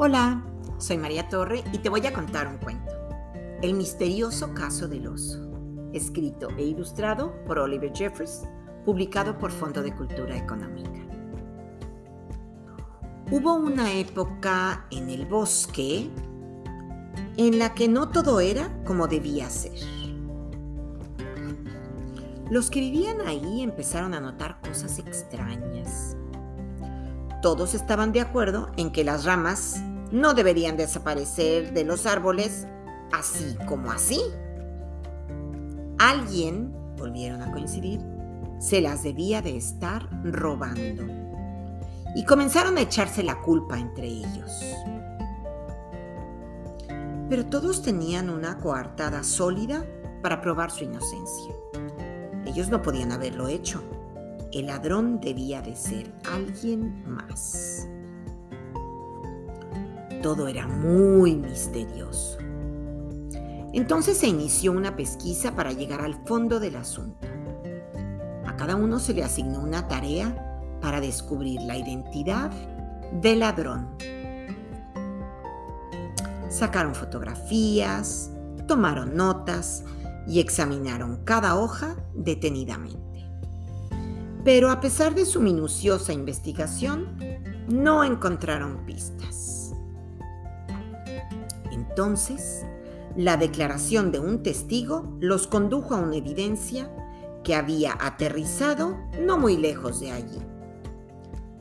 Hola, soy María Torre y te voy a contar un cuento. El misterioso caso del oso, escrito e ilustrado por Oliver Jeffers, publicado por Fondo de Cultura Económica. Hubo una época en el bosque en la que no todo era como debía ser. Los que vivían ahí empezaron a notar cosas extrañas. Todos estaban de acuerdo en que las ramas no deberían desaparecer de los árboles así como así. Alguien, volvieron a coincidir, se las debía de estar robando. Y comenzaron a echarse la culpa entre ellos. Pero todos tenían una coartada sólida para probar su inocencia. Ellos no podían haberlo hecho. El ladrón debía de ser alguien más. Todo era muy misterioso. Entonces se inició una pesquisa para llegar al fondo del asunto. A cada uno se le asignó una tarea para descubrir la identidad del ladrón. Sacaron fotografías, tomaron notas y examinaron cada hoja detenidamente. Pero a pesar de su minuciosa investigación, no encontraron pistas. Entonces, la declaración de un testigo los condujo a una evidencia que había aterrizado no muy lejos de allí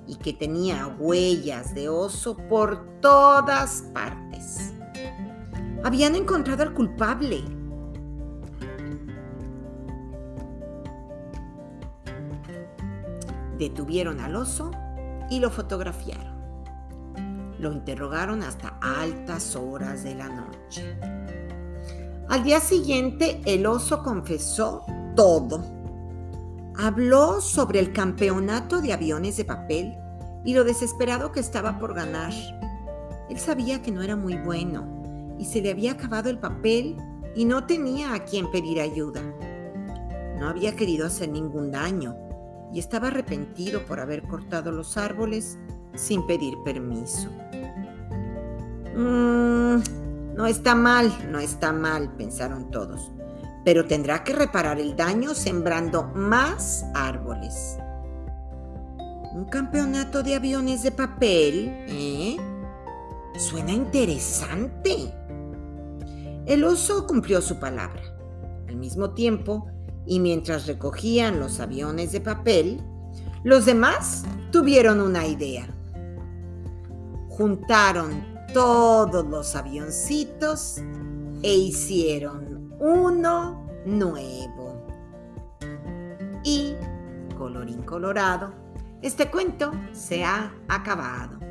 y que tenía huellas de oso por todas partes. Habían encontrado al culpable. Detuvieron al oso y lo fotografiaron. Lo interrogaron hasta altas horas de la noche. Al día siguiente el oso confesó todo. Habló sobre el campeonato de aviones de papel y lo desesperado que estaba por ganar. Él sabía que no era muy bueno y se le había acabado el papel y no tenía a quien pedir ayuda. No había querido hacer ningún daño y estaba arrepentido por haber cortado los árboles sin pedir permiso. Mm, no está mal, no está mal, pensaron todos, pero tendrá que reparar el daño sembrando más árboles. Un campeonato de aviones de papel, ¿eh? Suena interesante. El oso cumplió su palabra. Al mismo tiempo, y mientras recogían los aviones de papel, los demás tuvieron una idea. Juntaron todos los avioncitos e hicieron uno nuevo. Y, colorín colorado, este cuento se ha acabado.